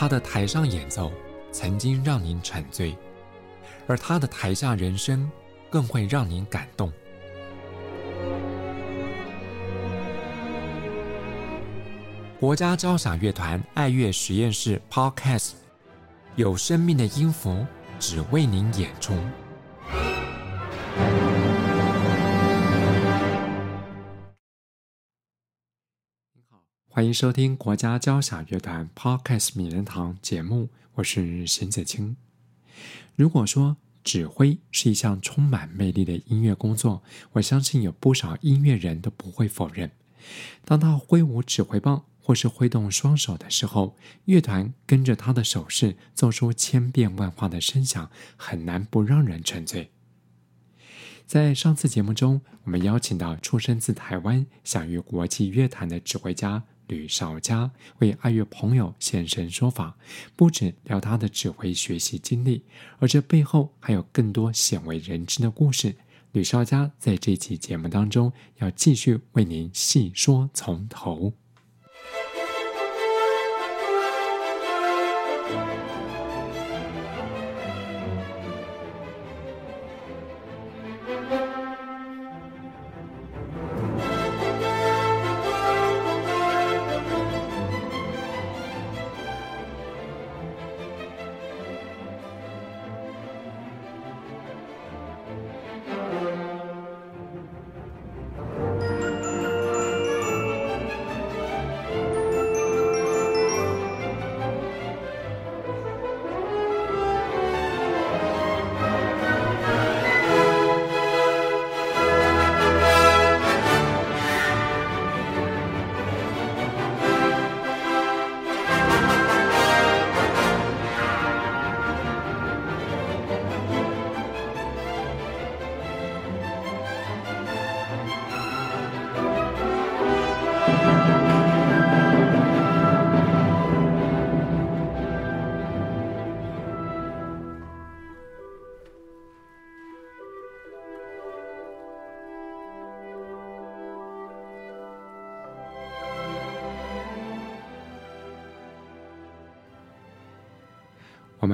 他的台上演奏曾经让您沉醉，而他的台下人生更会让您感动。国家交响乐团爱乐实验室 Podcast，有生命的音符，只为您演出。欢迎收听国家交响乐团 Podcast 名人堂节目，我是沈子清。如果说指挥是一项充满魅力的音乐工作，我相信有不少音乐人都不会否认。当他挥舞指挥棒或是挥动双手的时候，乐团跟着他的手势做出千变万化的声响，很难不让人沉醉。在上次节目中，我们邀请到出生自台湾、享誉国际乐坛的指挥家。吕少佳为爱乐朋友现身说法，不止聊他的指挥学习经历，而这背后还有更多鲜为人知的故事。吕少佳在这期节目当中要继续为您细说从头。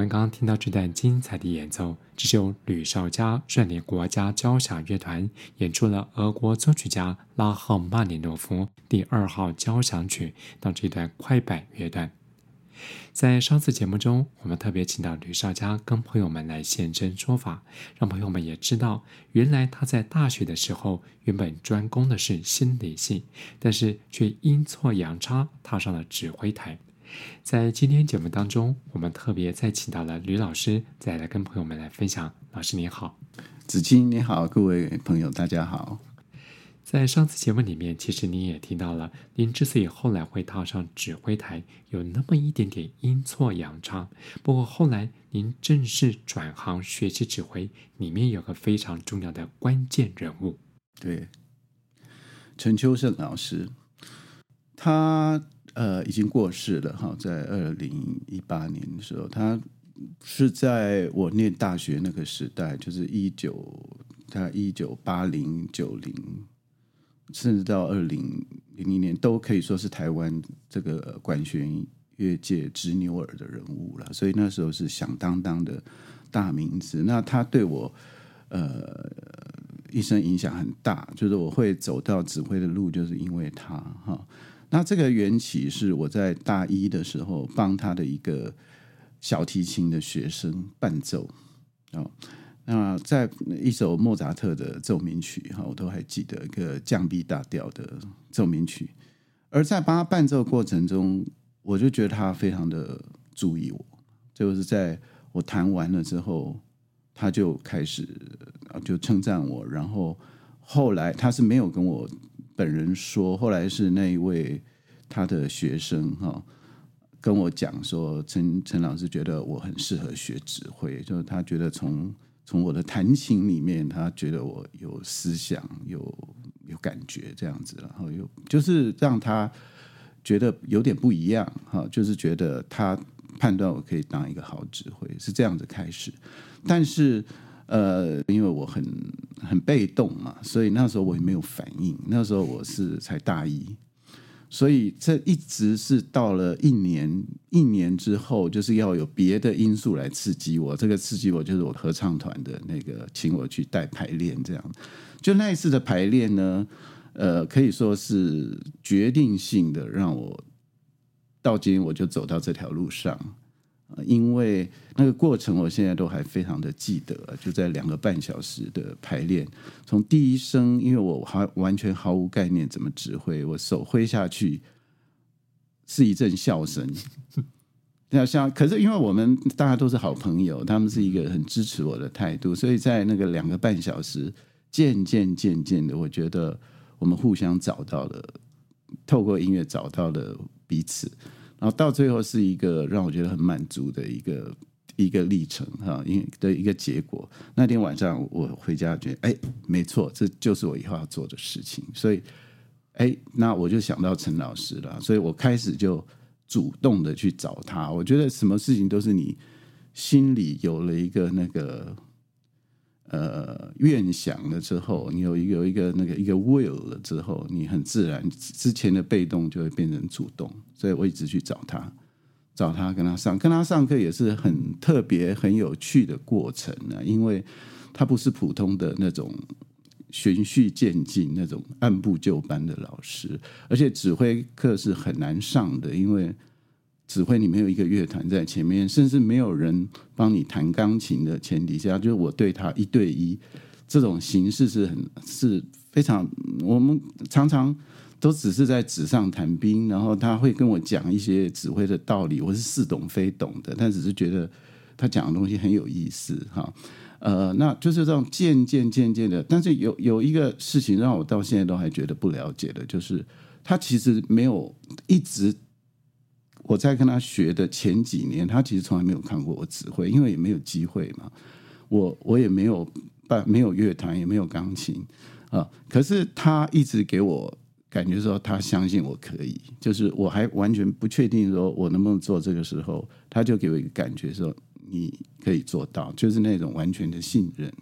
刚刚听到这段精彩的演奏，这是由吕绍嘉率领国家交响乐团演出了俄国作曲家拉赫曼尼诺夫第二号交响曲的这段快板乐段。在上次节目中，我们特别请到吕绍嘉跟朋友们来现身说法，让朋友们也知道，原来他在大学的时候原本专攻的是心理系，但是却阴错阳差踏上了指挥台。在今天节目当中，我们特别再请到了吕老师，再来跟朋友们来分享。老师您好，子清你好，各位朋友大家好。在上次节目里面，其实您也听到了，您之所以后来会踏上指挥台，有那么一点点阴错阳差。不过后来您正式转行学习指挥，里面有个非常重要的关键人物，对，陈秋盛老师，他。呃，已经过世了哈，在二零一八年的时候，他是在我念大学那个时代，就是一九，他一九八零九零，甚至到二零零零年，都可以说是台湾这个管弦乐界执牛耳的人物了。所以那时候是响当当的大名字。那他对我呃一生影响很大，就是我会走到指挥的路，就是因为他哈。那这个缘起是我在大一的时候帮他的一个小提琴的学生伴奏啊，那在一首莫扎特的奏鸣曲哈，我都还记得一个降 B 大调的奏鸣曲，而在帮他伴奏过程中，我就觉得他非常的注意我，就是在我弹完了之后，他就开始就称赞我，然后后来他是没有跟我。本人说，后来是那一位他的学生哈跟我讲说，陈陈老师觉得我很适合学指挥，就是他觉得从从我的弹琴里面，他觉得我有思想，有有感觉这样子，然后又就是让他觉得有点不一样哈，就是觉得他判断我可以当一个好指挥，是这样子开始，但是。呃，因为我很很被动嘛，所以那时候我也没有反应。那时候我是才大一，所以这一直是到了一年一年之后，就是要有别的因素来刺激我。这个刺激我就是我合唱团的那个请我去带排练，这样。就那一次的排练呢，呃，可以说是决定性的，让我到今天我就走到这条路上。因为那个过程，我现在都还非常的记得，就在两个半小时的排练，从第一声，因为我还完全毫无概念怎么指挥，我手挥下去是一阵笑声。那像，可是因为我们大家都是好朋友，他们是一个很支持我的态度，所以在那个两个半小时，渐渐渐渐的，我觉得我们互相找到了，透过音乐找到了彼此。然后到最后是一个让我觉得很满足的一个一个历程哈，因的一个结果。那天晚上我回家觉得，哎，没错，这就是我以后要做的事情。所以，哎，那我就想到陈老师了，所以我开始就主动的去找他。我觉得什么事情都是你心里有了一个那个。呃，愿想了之后，你有一个有一个那个一个 will 了之后，你很自然之前的被动就会变成主动，所以我一直去找他，找他跟他上，跟他上课也是很特别、很有趣的过程呢，因为他不是普通的那种循序渐进、那种按部就班的老师，而且指挥课是很难上的，因为。指挥你没有一个乐团在前面，甚至没有人帮你弹钢琴的前提下，就是我对他一对一这种形式是很是非常，我们常常都只是在纸上谈兵，然后他会跟我讲一些指挥的道理，我是似懂非懂的，但只是觉得他讲的东西很有意思哈。呃，那就是这种渐渐渐渐的，但是有有一个事情让我到现在都还觉得不了解的，就是他其实没有一直。我在跟他学的前几年，他其实从来没有看过我指挥，因为也没有机会嘛。我我也没有办，没有乐团，也没有钢琴啊。可是他一直给我感觉说，他相信我可以。就是我还完全不确定说我能不能做这个时候，他就给我一个感觉说，你可以做到，就是那种完全的信任。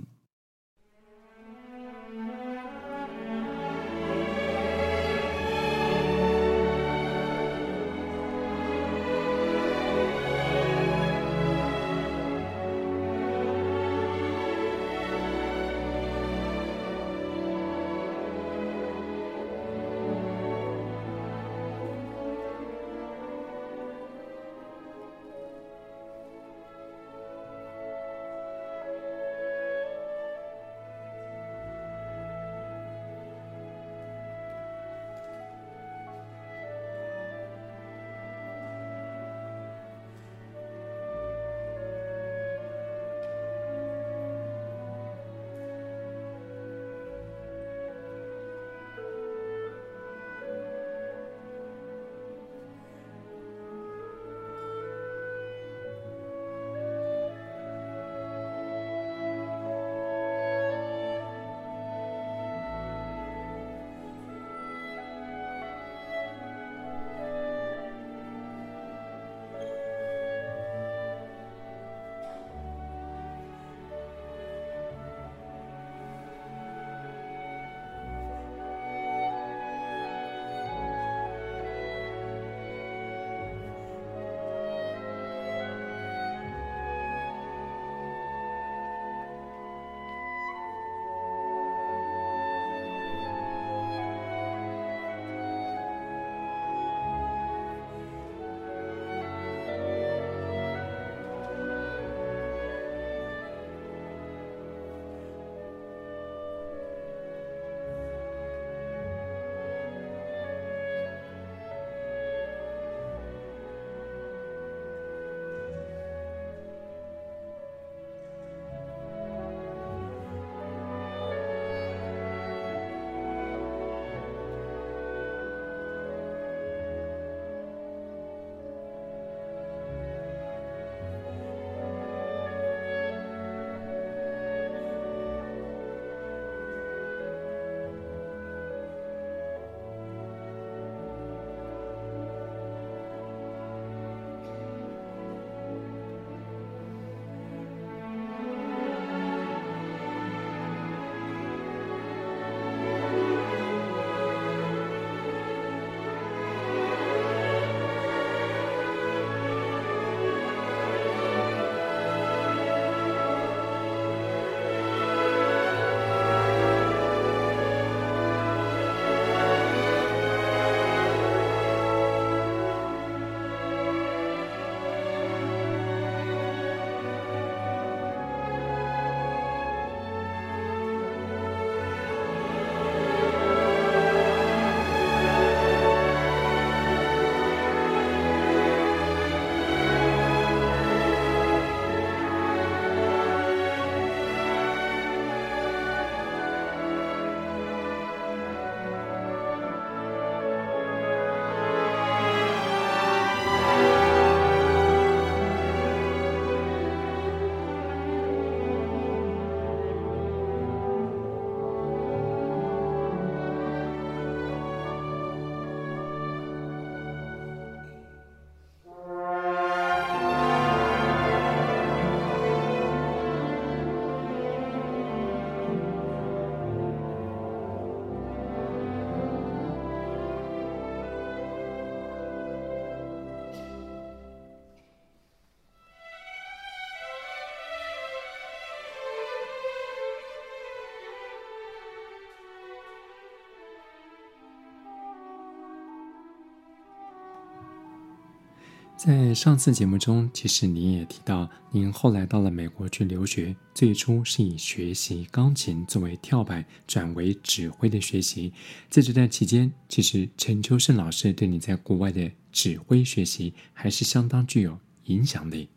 在上次节目中，其实您也提到，您后来到了美国去留学，最初是以学习钢琴作为跳板，转为指挥的学习。在这段期间，其实陈秋盛老师对你在国外的指挥学习还是相当具有影响力。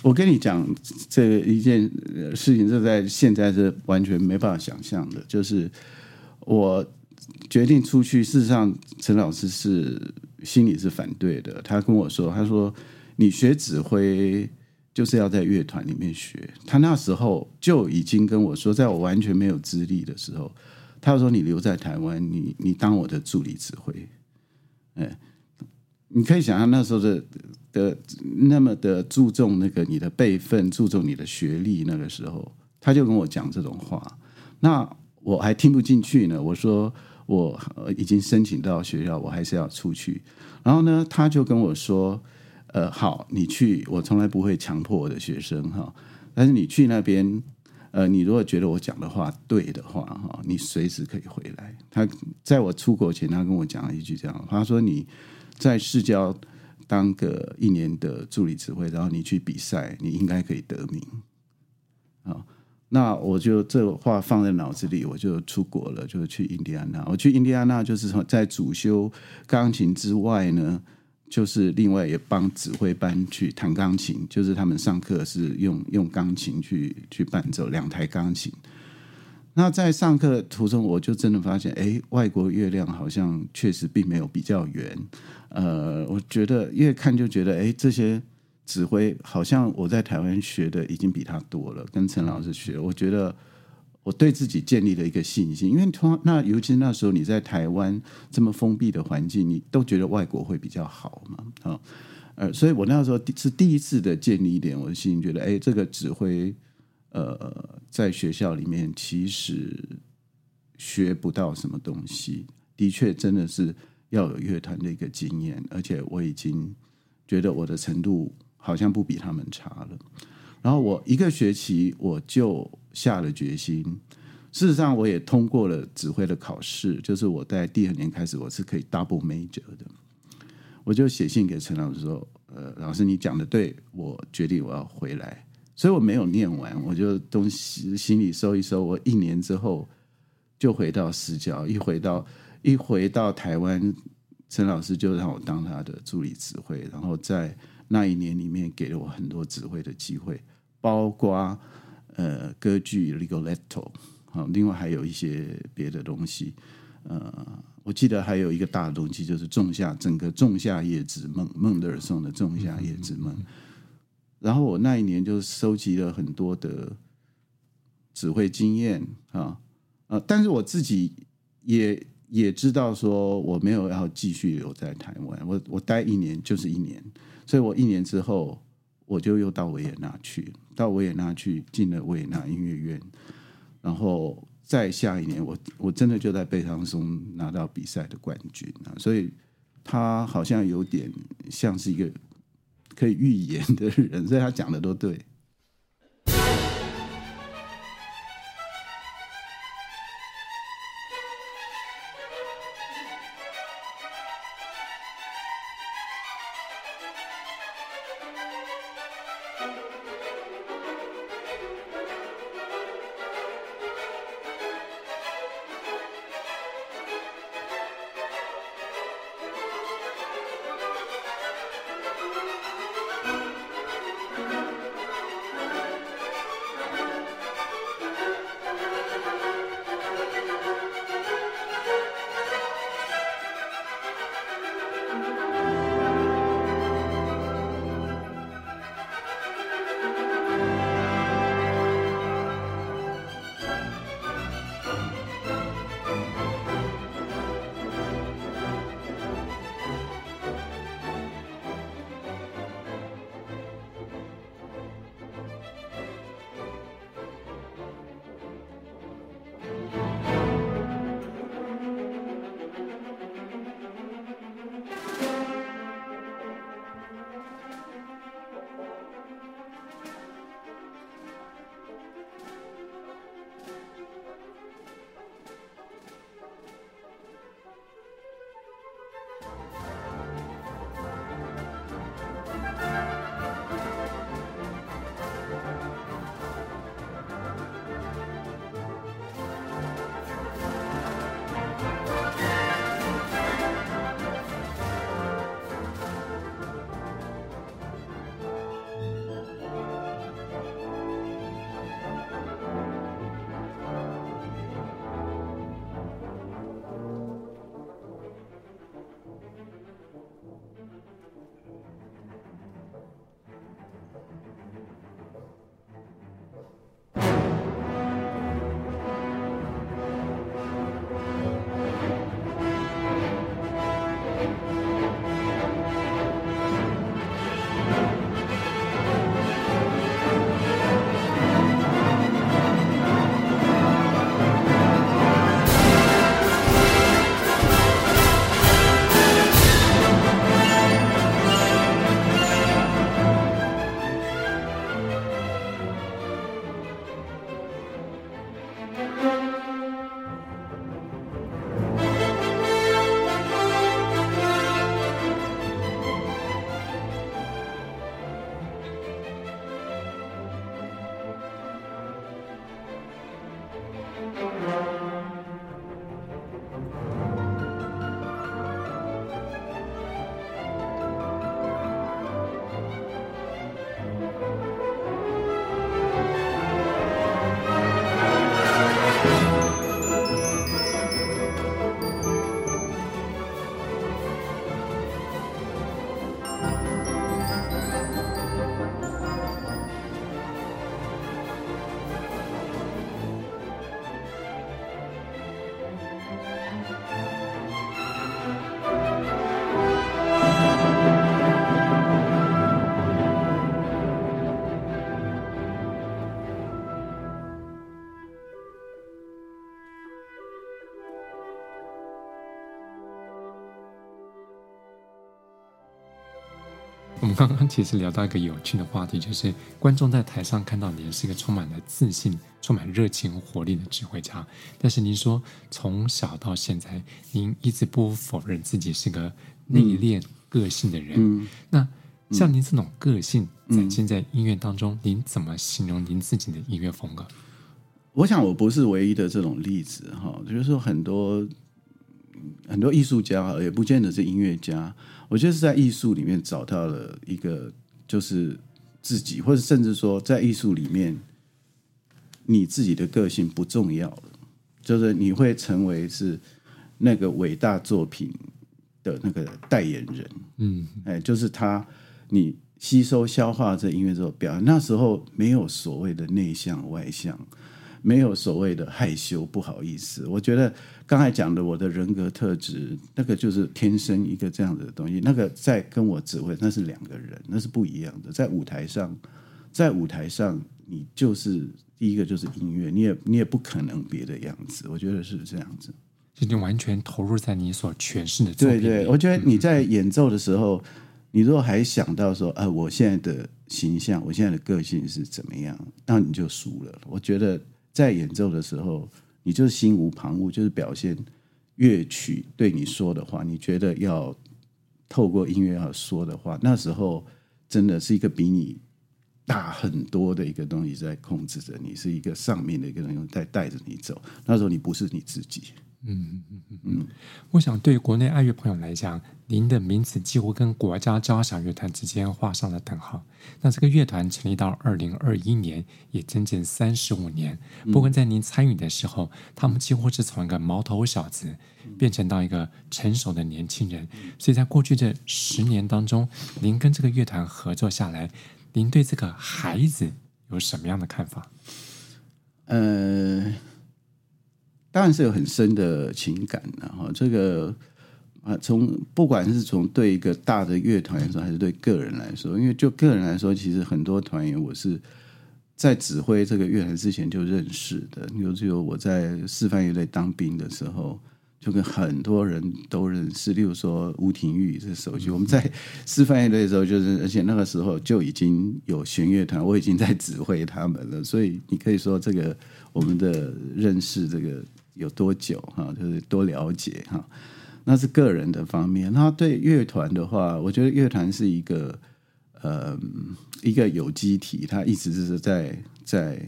我跟你讲，这一件事情，这在现在是完全没办法想象的。就是我决定出去，事实上，陈老师是。心里是反对的。他跟我说：“他说你学指挥就是要在乐团里面学。”他那时候就已经跟我说，在我完全没有资历的时候，他说：“你留在台湾，你你当我的助理指挥。”哎，你可以想象那时候的的那么的注重那个你的辈分，注重你的学历。那个时候，他就跟我讲这种话，那我还听不进去呢。我说。我已经申请到学校，我还是要出去。然后呢，他就跟我说：“呃，好，你去。我从来不会强迫我的学生哈，但是你去那边，呃，你如果觉得我讲的话对的话哈，你随时可以回来。”他在我出国前，他跟我讲了一句这样：“他说你在市郊当个一年的助理指挥，然后你去比赛，你应该可以得名。”啊。那我就这话放在脑子里，我就出国了，就去印第安纳。我去印第安纳就是在主修钢琴之外呢，就是另外也帮指挥班去弹钢琴，就是他们上课是用用钢琴去去伴奏两台钢琴。那在上课途中，我就真的发现，哎，外国月亮好像确实并没有比较圆。呃，我觉得越看就觉得，哎，这些。指挥好像我在台湾学的已经比他多了，跟陈老师学，我觉得我对自己建立了一个信心，因为他那尤其那时候你在台湾这么封闭的环境，你都觉得外国会比较好嘛，啊，呃，所以我那时候是第一次的建立一点我的信心，觉得哎，这个指挥呃，在学校里面其实学不到什么东西，的确真的是要有乐团的一个经验，而且我已经觉得我的程度。好像不比他们差了，然后我一个学期我就下了决心。事实上，我也通过了指挥的考试，就是我在第二年开始我是可以 double major 的。我就写信给陈老师说：“呃，老师你讲的对，我决定我要回来。”所以我没有念完，我就东西行李收一收。我一年之后就回到市郊，一回到一回到台湾，陈老师就让我当他的助理指挥，然后在。那一年里面给了我很多指挥的机会，包括呃歌剧《Rigoletto》啊，另外还有一些别的东西。呃，我记得还有一个大的东西，就是《仲夏》整个《仲夏夜之梦》孟德尔颂的《仲夏夜之梦》。然后我那一年就收集了很多的指挥经验啊，呃，但是我自己也也知道说我没有要继续留在台湾，我我待一年就是一年。所以我一年之后，我就又到维也纳去，到维也纳去进了维也纳音乐院，然后再下一年，我我真的就在贝汤松拿到比赛的冠军啊！所以他好像有点像是一个可以预言的人，所以他讲的都对。们刚刚其实聊到一个有趣的话题，就是观众在台上看到您是一个充满了自信、充满热情、活力的指挥家。但是您说从小到现在，您一直不否认自己是个内敛、个性的人。嗯，那像您这种个性展现在音乐当中，嗯，您怎么形容您自己的音乐风格？我想我不是唯一的这种例子哈，就是说很多很多艺术家也不见得是音乐家。我觉得是在艺术里面找到了一个，就是自己，或者甚至说在艺术里面，你自己的个性不重要了，就是你会成为是那个伟大作品的那个代言人。嗯，哎，就是他，你吸收消化这音乐之后，表那时候没有所谓的内向外向。没有所谓的害羞，不好意思。我觉得刚才讲的我的人格特质，那个就是天生一个这样子的东西。那个在跟我指挥，那是两个人，那是不一样的。在舞台上，在舞台上，你就是第一个就是音乐，你也你也不可能别的样子。我觉得是这样子，就你完全投入在你所诠释的作品。对对，我觉得你在演奏的时候，嗯、你如果还想到说，啊，我现在的形象，我现在的个性是怎么样，那你就输了。我觉得。在演奏的时候，你就心无旁骛，就是表现乐曲对你说的话。你觉得要透过音乐要说的话，那时候真的是一个比你大很多的一个东西在控制着你，是一个上面的一个东西在带着你走。那时候你不是你自己。嗯嗯嗯嗯，我想对国内爱乐朋友来讲，您的名字几乎跟国家交响乐团之间画上了等号。那这个乐团成立到二零二一年，也整整三十五年。不过在您参与的时候，他们几乎是从一个毛头小子变成到一个成熟的年轻人。所以在过去这十年当中，您跟这个乐团合作下来，您对这个孩子有什么样的看法？呃。当然是有很深的情感的哈，这个啊，从不管是从对一个大的乐团来说，还是对个人来说，因为就个人来说，其实很多团员我是在指挥这个乐团之前就认识的。尤其有我在示范乐队当兵的时候，就跟很多人都认识。例如说吴廷玉这首曲，我们在示范乐队的时候就是，而且那个时候就已经有弦乐团，我已经在指挥他们了。所以你可以说这个我们的认识这个。有多久哈？就是多了解哈，那是个人的方面。那对乐团的话，我觉得乐团是一个呃一个有机体，它一直是在在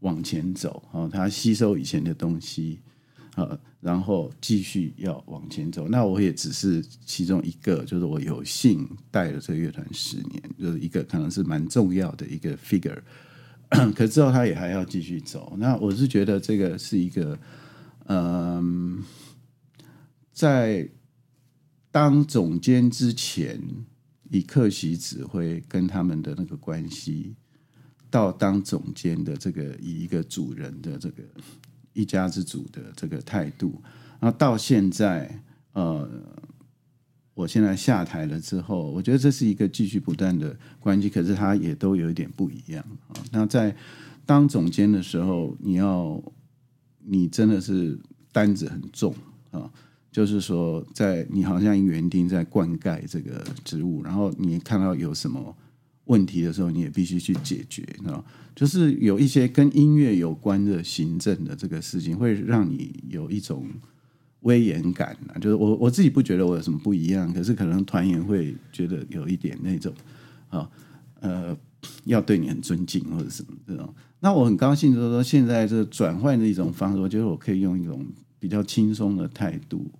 往前走啊，它吸收以前的东西啊，然后继续要往前走。那我也只是其中一个，就是我有幸带了这个乐团十年，就是一个可能是蛮重要的一个 figure。可之后他也还要继续走。那我是觉得这个是一个。嗯，在当总监之前，以客席指挥跟他们的那个关系，到当总监的这个以一个主人的这个一家之主的这个态度，然后到现在，呃，我现在下台了之后，我觉得这是一个继续不断的关系，可是它也都有一点不一样啊。那在当总监的时候，你要。你真的是担子很重啊！就是说，在你好像园丁在灌溉这个植物，然后你看到有什么问题的时候，你也必须去解决啊！就是有一些跟音乐有关的行政的这个事情，会让你有一种威严感啊！就是我我自己不觉得我有什么不一样，可是可能团员会觉得有一点那种啊呃。要对你很尊敬或者什么这种，那我很高兴，就是说现在这转换的一种方式，我觉得我可以用一种比较轻松的态度，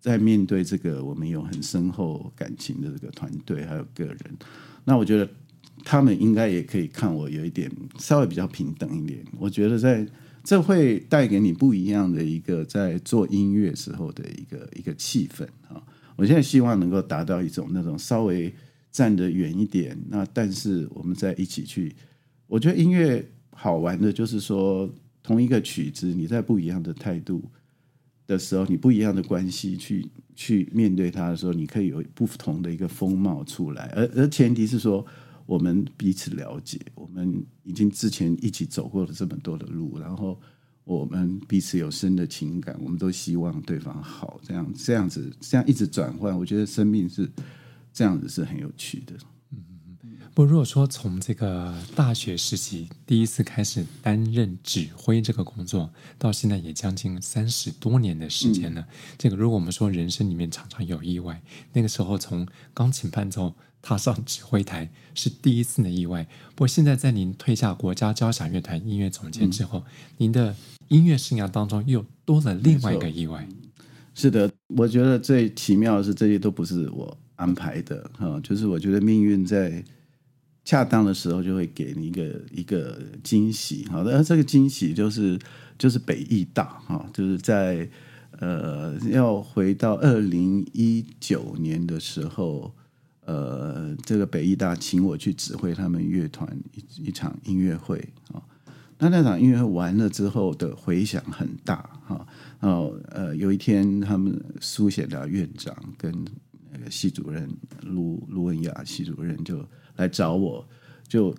在面对这个我们有很深厚感情的这个团队还有个人，那我觉得他们应该也可以看我有一点稍微比较平等一点。我觉得在这会带给你不一样的一个在做音乐时候的一个一个气氛啊！我现在希望能够达到一种那种稍微。站得远一点，那但是我们在一起去，我觉得音乐好玩的，就是说同一个曲子，你在不一样的态度的时候，你不一样的关系去去面对它的时候，你可以有不同的一个风貌出来，而而前提是说我们彼此了解，我们已经之前一起走过了这么多的路，然后我们彼此有深的情感，我们都希望对方好，这样这样子这样一直转换，我觉得生命是。这样子是很有趣的。嗯。不过，如果说从这个大学时期第一次开始担任指挥这个工作，到现在也将近三十多年的时间了。嗯、这个，如果我们说人生里面常常有意外，那个时候从钢琴伴奏踏上指挥台是第一次的意外。不过，现在在您退下国家交响乐团音乐总监之后，嗯、您的音乐生涯当中又多了另外一个意外。是的，我觉得最奇妙的是这些都不是我安排的哈，就是我觉得命运在。恰当的时候就会给你一个一个惊喜，好的，这个惊喜就是就是北艺大哈，就是在呃要回到二零一九年的时候，呃，这个北艺大请我去指挥他们乐团一一场音乐会啊，那那场音乐会完了之后的回响很大哈，然后呃有一天他们苏显良院长跟那个系主任卢卢文雅系主任就。来找我，就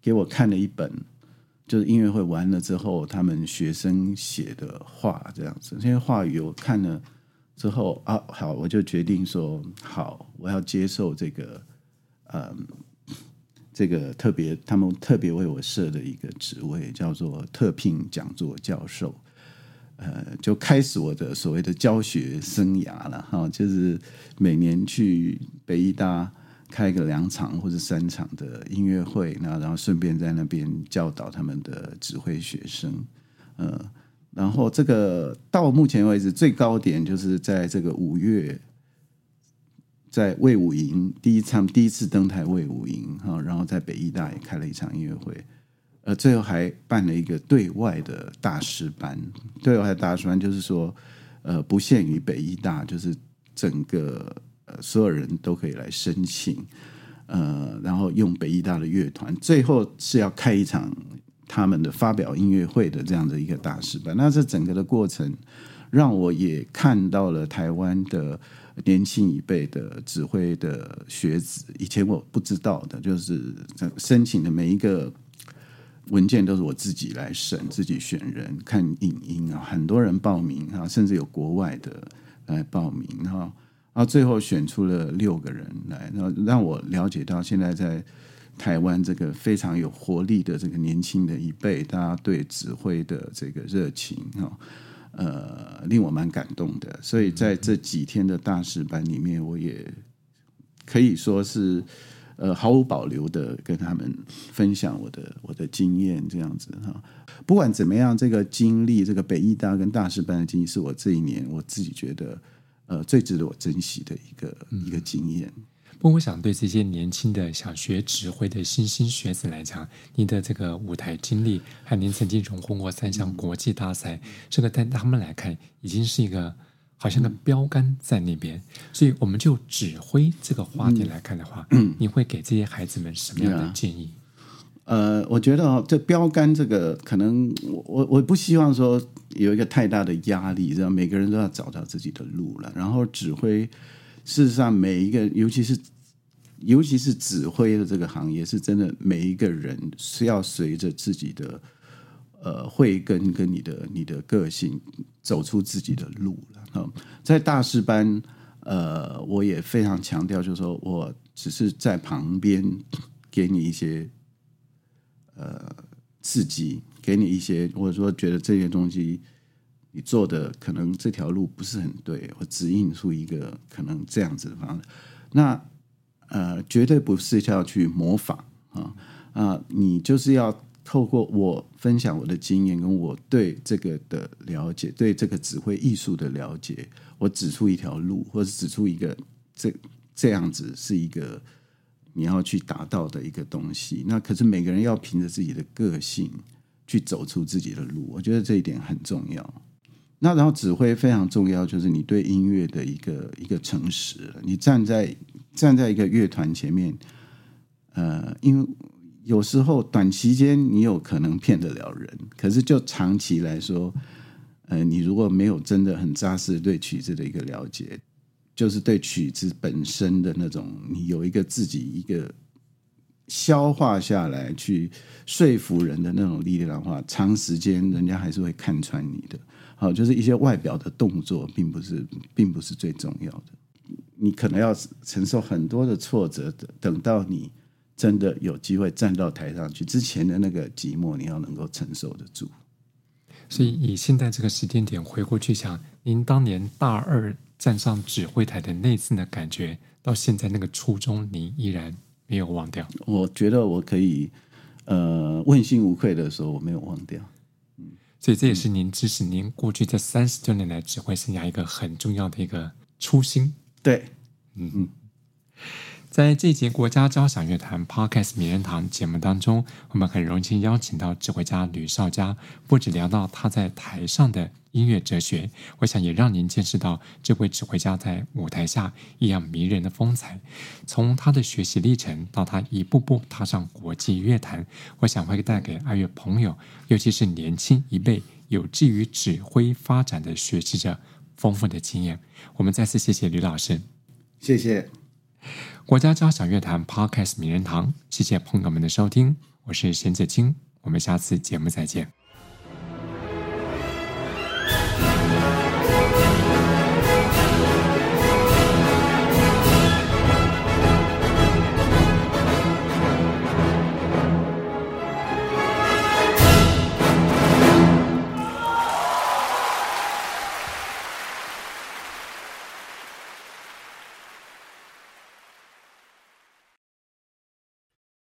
给我看了一本，就是音乐会完了之后，他们学生写的话这样子。这些话语我看了之后啊，好，我就决定说好，我要接受这个，嗯，这个特别他们特别为我设的一个职位，叫做特聘讲座教授。呃，就开始我的所谓的教学生涯了哈，就是每年去北艺大。开个两场或者三场的音乐会，那然后顺便在那边教导他们的指挥学生，呃，然后这个到目前为止最高点就是在这个五月，在魏武营第一场第一次登台魏武营哈，然后在北艺大也开了一场音乐会，呃，最后还办了一个对外的大师班，对外的大师班就是说，呃，不限于北艺大，就是整个。所有人都可以来申请，呃，然后用北艺大的乐团，最后是要开一场他们的发表音乐会的这样的一个大师班。那这整个的过程，让我也看到了台湾的年轻一辈的指挥的学子，以前我不知道的，就是申请的每一个文件都是我自己来审，自己选人，看影音啊，很多人报名啊，甚至有国外的来报名哈。然后最后选出了六个人来，然后让我了解到现在在台湾这个非常有活力的这个年轻的一辈，大家对指挥的这个热情哈，呃，令我蛮感动的。所以在这几天的大师班里面，我也可以说是呃毫无保留的跟他们分享我的我的经验，这样子哈。不管怎么样，这个经历，这个北艺大跟大师班的经历，是我这一年我自己觉得。呃，最值得我珍惜的一个、嗯、一个经验。不过，我想对这些年轻的想学指挥的新兴学子来讲，您的这个舞台经历，和您曾经荣获过三项国际大赛，嗯、这个在他们来看，已经是一个好像个标杆在那边。嗯、所以，我们就指挥这个话题来看的话，嗯，你会给这些孩子们什么样的建议？呃，我觉得哦，这标杆这个可能我我我不希望说有一个太大的压力，这样每个人都要找到自己的路了。然后指挥，事实上每一个，尤其是尤其是指挥的这个行业，是真的每一个人是要随着自己的呃慧根跟你的你的个性走出自己的路了。在大师班，呃，我也非常强调，就是说我只是在旁边给你一些。呃，刺激给你一些，或者说觉得这些东西你做的可能这条路不是很对，我指引出一个可能这样子的方式。那呃，绝对不是要去模仿啊啊、你就是要透过我分享我的经验，跟我对这个的了解，对这个指挥艺术的了解，我指出一条路，或者指出一个这这样子是一个。你要去达到的一个东西，那可是每个人要凭着自己的个性去走出自己的路，我觉得这一点很重要。那然后指挥非常重要，就是你对音乐的一个一个诚实。你站在站在一个乐团前面，呃，因为有时候短期间你有可能骗得了人，可是就长期来说，呃，你如果没有真的很扎实对曲子的一个了解。就是对曲子本身的那种，你有一个自己一个消化下来去说服人的那种力量的话，长时间人家还是会看穿你的。好，就是一些外表的动作，并不是，并不是最重要的。你可能要承受很多的挫折的，等到你真的有机会站到台上去，之前的那个寂寞，你要能够承受得住。所以以现在这个时间点回过去想，您当年大二站上指挥台的那次的感觉，到现在那个初衷，您依然没有忘掉。我觉得我可以，呃，问心无愧的时候，我没有忘掉。嗯，所以这也是您支持您过去这三十多年来指挥生涯一个很重要的一个初心。对，嗯嗯。在这节国家交响乐团 Podcast 名人堂节目当中，我们很荣幸邀请到指挥家吕绍嘉，不止聊到他在台上的音乐哲学，我想也让您见识到这位指挥家在舞台下一样迷人的风采。从他的学习历程到他一步步踏上国际乐坛，我想会带给爱乐朋友，尤其是年轻一辈有志于指挥发展的学习者丰富的经验。我们再次谢谢吕老师，谢谢。国家交响乐团 Podcast 名人堂，谢谢朋友们的收听，我是沈子清，我们下次节目再见。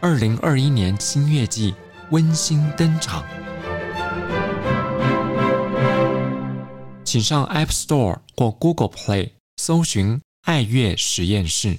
二零二一年新月季温馨登场，请上 App Store 或 Google Play 搜寻“爱乐实验室”。